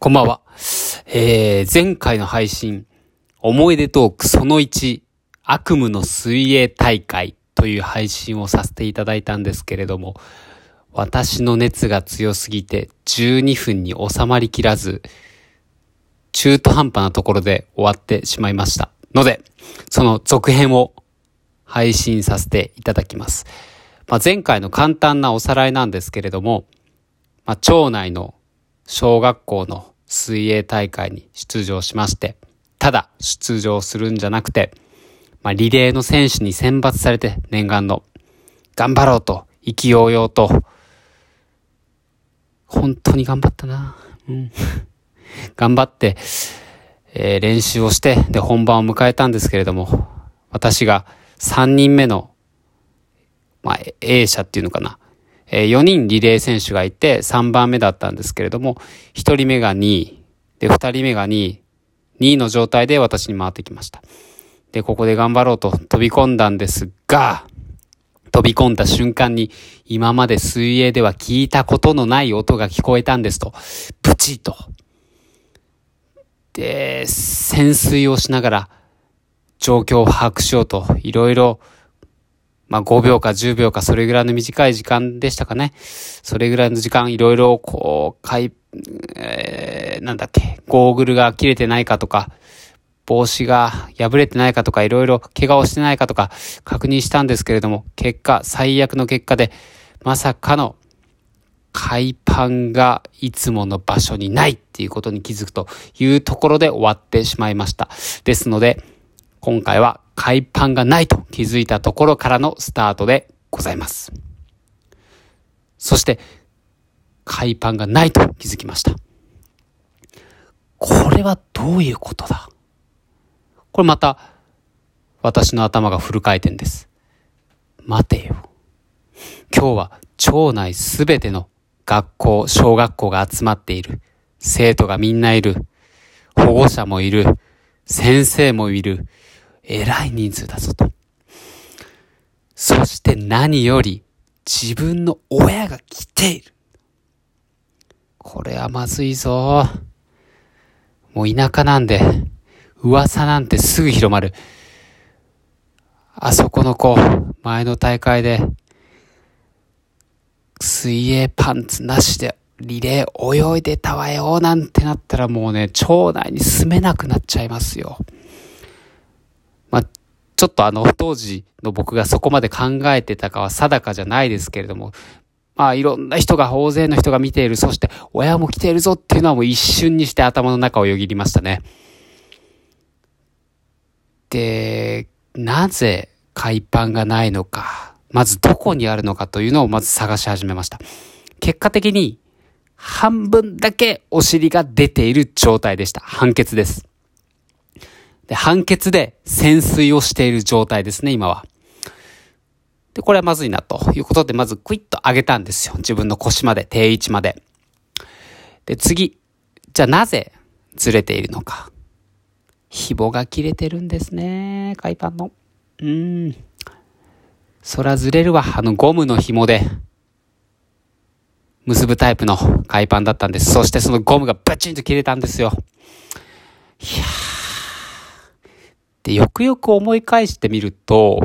こんばんは。えー、前回の配信、思い出トークその1、悪夢の水泳大会という配信をさせていただいたんですけれども、私の熱が強すぎて12分に収まりきらず、中途半端なところで終わってしまいました。ので、その続編を配信させていただきます。まあ、前回の簡単なおさらいなんですけれども、まあ、町内の小学校の水泳大会に出場しまして、ただ出場するんじゃなくて、まあ、リレーの選手に選抜されて念願の、頑張ろうと、意気揚々と、本当に頑張ったな。うん。頑張って、えー、練習をして、で、本番を迎えたんですけれども、私が3人目の、まあ、A 社っていうのかな。えー、4人リレー選手がいて3番目だったんですけれども、1人目が2位、で、2人目が2位、2位の状態で私に回ってきました。で、ここで頑張ろうと飛び込んだんですが、飛び込んだ瞬間に今まで水泳では聞いたことのない音が聞こえたんですと。ブチッと。で、潜水をしながら状況を把握しようといろいろまあ5秒か10秒かそれぐらいの短い時間でしたかね。それぐらいの時間いろいろこう、かい、えー、なんだっけ、ゴーグルが切れてないかとか、帽子が破れてないかとか、いろいろ怪我をしてないかとか確認したんですけれども、結果、最悪の結果で、まさかの海パンがいつもの場所にないっていうことに気づくというところで終わってしまいました。ですので、今回は海パンがないと気づいたところからのスタートでございます。そして、海パンがないと気づきました。これはどういうことだ？これまた、私の頭がフル回転です。待てよ。今日は町内すべての学校、小学校が集まっている。生徒がみんないる。保護者もいる。先生もいる。えらい人数だぞと。そして何より自分の親が来ている。これはまずいぞ。もう田舎なんで、噂なんてすぐ広まる。あそこの子、前の大会で、水泳パンツなしでリレー泳いでたわよ、なんてなったらもうね、町内に住めなくなっちゃいますよ。ちょっとあの、当時の僕がそこまで考えてたかは定かじゃないですけれども、まあ、いろんな人が、大勢の人が見ている、そして親も来ているぞっていうのはもう一瞬にして頭の中をよぎりましたね。で、なぜ海パンがないのか、まずどこにあるのかというのをまず探し始めました。結果的に半分だけお尻が出ている状態でした。判決です。で、判決で潜水をしている状態ですね、今は。で、これはまずいなということで、まずクイッと上げたんですよ。自分の腰まで、定位置まで。で、次。じゃあなぜずれているのか。紐が切れてるんですね、海パンの。うーん。そらずれるわ、あのゴムの紐で。結ぶタイプの海パンだったんです。そしてそのゴムがバチンと切れたんですよ。いやー。で、よくよく思い返してみると、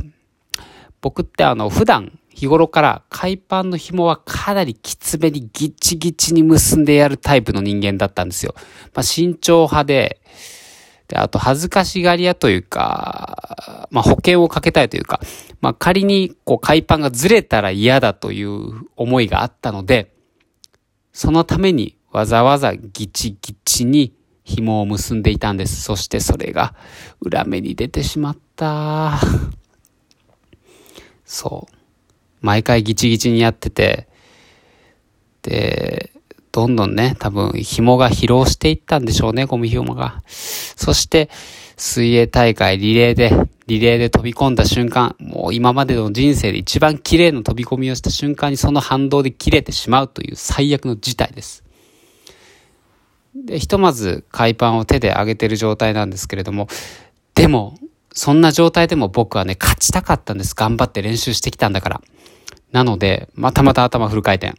僕ってあの、普段、日頃から海パンの紐はかなりきつめにギチギチに結んでやるタイプの人間だったんですよ。まあ、慎重派で、で、あと恥ずかしがり屋というか、まあ、保険をかけたいというか、まあ、仮にこう海パンがずれたら嫌だという思いがあったので、そのためにわざわざギチギチに紐を結んでいたんです。そしてそれが裏目に出てしまった。そう。毎回ギチギチにやってて、で、どんどんね、多分紐が疲労していったんでしょうね、ゴミ紐が。そして、水泳大会リレーで、リレーで飛び込んだ瞬間、もう今までの人生で一番綺麗な飛び込みをした瞬間にその反動で切れてしまうという最悪の事態です。で、ひとまず海パンを手で上げてる状態なんですけれども、でも、そんな状態でも僕はね、勝ちたかったんです。頑張って練習してきたんだから。なので、またまた頭フル回転。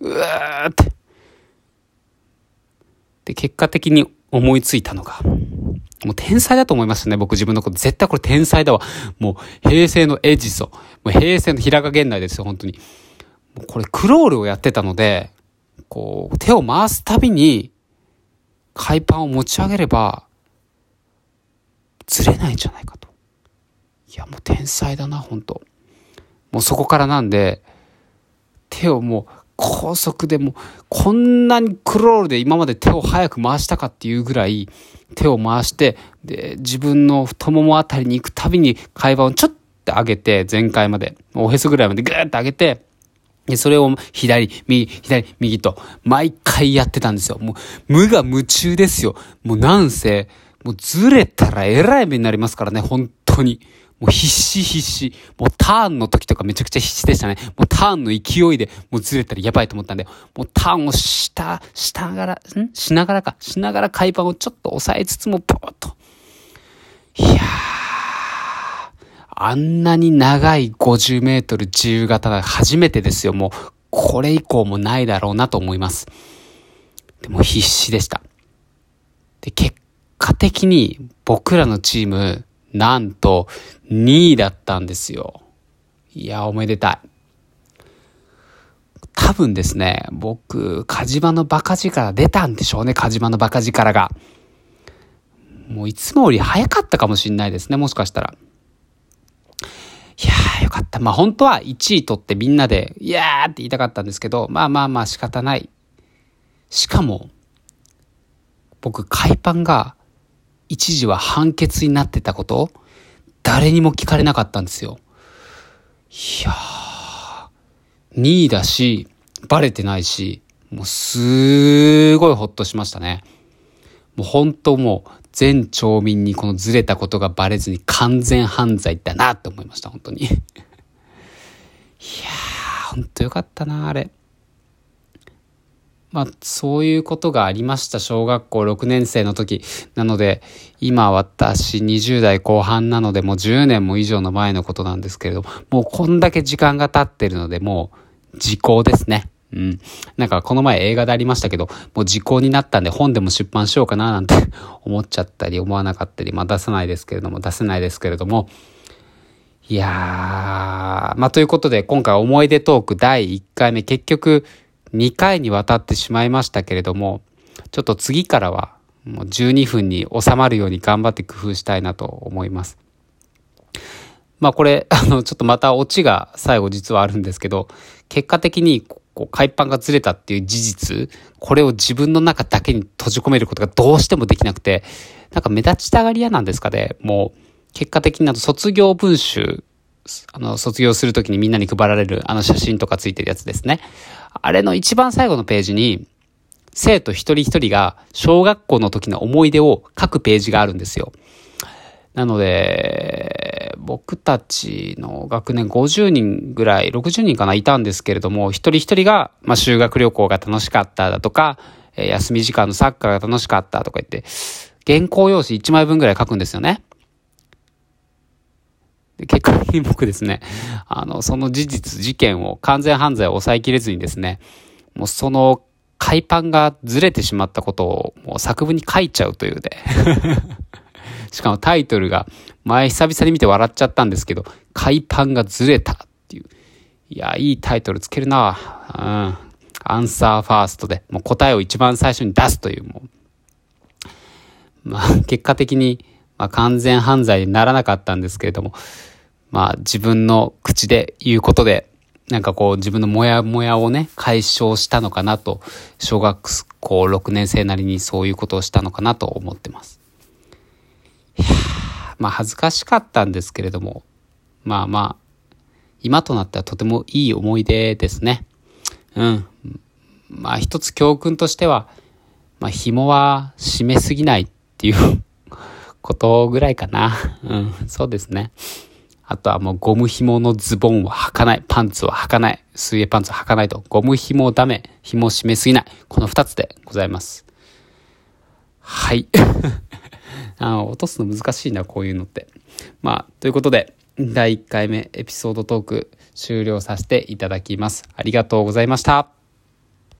うーって。で、結果的に思いついたのが、もう天才だと思いましたね、僕自分のこと。絶対これ天才だわ。もう平成のエジソン。もう平成の平賀源内ですよ、本当に。これクロールをやってたので、こう、手を回すたびに、海パンを持ち上げれば、ずれないんじゃないかと。いや、もう天才だな、本当もうそこからなんで、手をもう高速でも、こんなにクロールで今まで手を早く回したかっていうぐらい、手を回して、で、自分の太ももあたりに行くたびに会話をちょっと上げて、前回まで、おへそぐらいまでグーッと上げて、で、それを左、右、左、右と、毎回やってたんですよ。もう、無我夢中ですよ。もうなんせ、もうずれたらえらい目になりますからね、本当に。もう必死必死。もうターンの時とかめちゃくちゃ必死でしたね。もうターンの勢いでもうずれたらやばいと思ったんで、もうターンをした、しながら、ん？しながらか。しながら海パンをちょっと押さえつつも、ポーっと。いやー。あんなに長い50メートル自由形が初めてですよ。もう、これ以降もないだろうなと思います。でも必死でした。で、結果的に僕らのチーム、なんと2位だったんですよ。いや、おめでたい。多分ですね、僕、火事場のバカ力出たんでしょうね、火事場のバカ力が。もういつもより早かったかもしんないですね、もしかしたら。いやーよかった。まあ本当は1位取ってみんなで、いやーって言いたかったんですけど、まあまあまあ仕方ない。しかも、僕、海パンが一時は判決になってたこと誰にも聞かれなかったんですよ。いやー、2位だし、バレてないし、もうすごいほっとしましたね。もう本当もう全町民にこのずれたことがバレずに完全犯罪だなって思いました、本当に。いやー、本当よかったな、あれ。まあ、そういうことがありました。小学校6年生の時。なので、今私20代後半なので、もう10年も以上の前のことなんですけれども、もうこんだけ時間が経ってるので、もう時効ですね。うん。なんかこの前映画でありましたけど、もう時効になったんで本でも出版しようかななんて 思っちゃったり思わなかったり、まあ出さないですけれども、出せないですけれども、いやー、まあということで今回思い出トーク第1回目結局2回にわたってしまいましたけれども、ちょっと次からはもう12分に収まるように頑張って工夫したいなと思います。まあこれ、あの、ちょっとまたオチが最後実はあるんですけど、結果的にこう海パンがずれたっていう事実、これを自分の中だけに閉じ込めることがどうしてもできなくて、なんか目立ちたがり屋なんですかね。もう、結果的になと卒業文集あの、卒業するときにみんなに配られるあの写真とかついてるやつですね。あれの一番最後のページに、生徒一人一人が小学校の時の思い出を書くページがあるんですよ。なので、僕たちの学年50人ぐらい、60人かな、いたんですけれども、一人一人が、まあ、修学旅行が楽しかっただとか、え休み時間のサッカーが楽しかったとか言って、原稿用紙1枚分ぐらい書くんですよね。で結果的に僕ですね、あの、その事実、事件を完全犯罪を抑えきれずにですね、もうその海パンがずれてしまったことをもう作文に書いちゃうというで。しかもタイトルが、前久々に見て笑っちゃったんですけど、海パンがずれたっていう。いや、いいタイトルつけるなうん。アンサーファーストで、もう答えを一番最初に出すという、もう。まあ、結果的に、まあ、完全犯罪にならなかったんですけれども、まあ自分の口で言うことで、なんかこう自分のモヤモヤをね、解消したのかなと、小学校6年生なりにそういうことをしたのかなと思ってます。まあ恥ずかしかったんですけれども、まあまあ、今となってはとてもいい思い出ですね。うん。まあ一つ教訓としては、まあ紐は締めすぎないっていう ことぐらいかな。うん、そうですね。あとはもうゴム紐のズボンは履かない。パンツは履かない。水泳パンツは履かないと。ゴム紐ダメ。紐締めすぎない。この二つでございます。はい。あの、落とすの難しいな、こういうのって。まあ、ということで、第1回目エピソードトーク終了させていただきます。ありがとうございました。